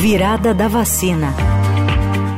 Virada da vacina.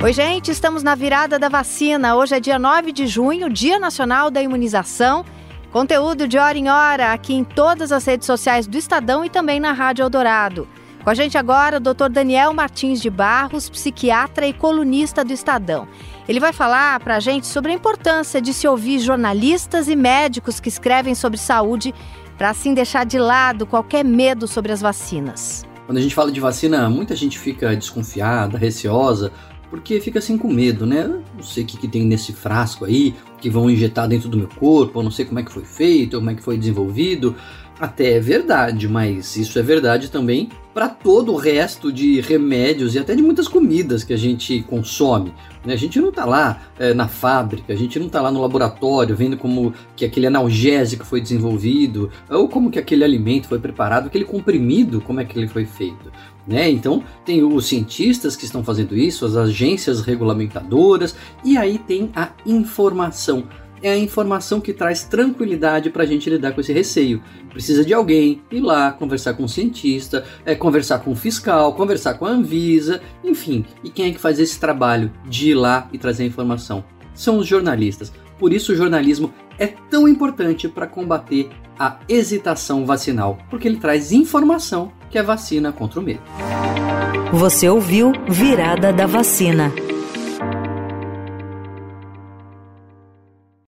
Oi, gente, estamos na virada da vacina. Hoje é dia 9 de junho, Dia Nacional da Imunização. Conteúdo de hora em hora aqui em todas as redes sociais do Estadão e também na Rádio Eldorado. Com a gente agora o Dr. Daniel Martins de Barros, psiquiatra e colunista do Estadão. Ele vai falar para a gente sobre a importância de se ouvir jornalistas e médicos que escrevem sobre saúde para assim deixar de lado qualquer medo sobre as vacinas. Quando a gente fala de vacina, muita gente fica desconfiada, receosa, porque fica assim com medo, né? Não sei o que, que tem nesse frasco aí, que vão injetar dentro do meu corpo, eu não sei como é que foi feito, como é que foi desenvolvido. Até é verdade, mas isso é verdade também para todo o resto de remédios e até de muitas comidas que a gente consome. Né? A gente não está lá é, na fábrica, a gente não está lá no laboratório vendo como que aquele analgésico foi desenvolvido ou como que aquele alimento foi preparado, aquele comprimido, como é que ele foi feito. Né? Então tem os cientistas que estão fazendo isso, as agências regulamentadoras e aí tem a informação é a informação que traz tranquilidade para a gente lidar com esse receio. Precisa de alguém ir lá conversar com um cientista, é, conversar com o fiscal, conversar com a Anvisa, enfim. E quem é que faz esse trabalho de ir lá e trazer a informação? São os jornalistas. Por isso o jornalismo é tão importante para combater a hesitação vacinal, porque ele traz informação que é vacina contra o medo. Você ouviu Virada da Vacina.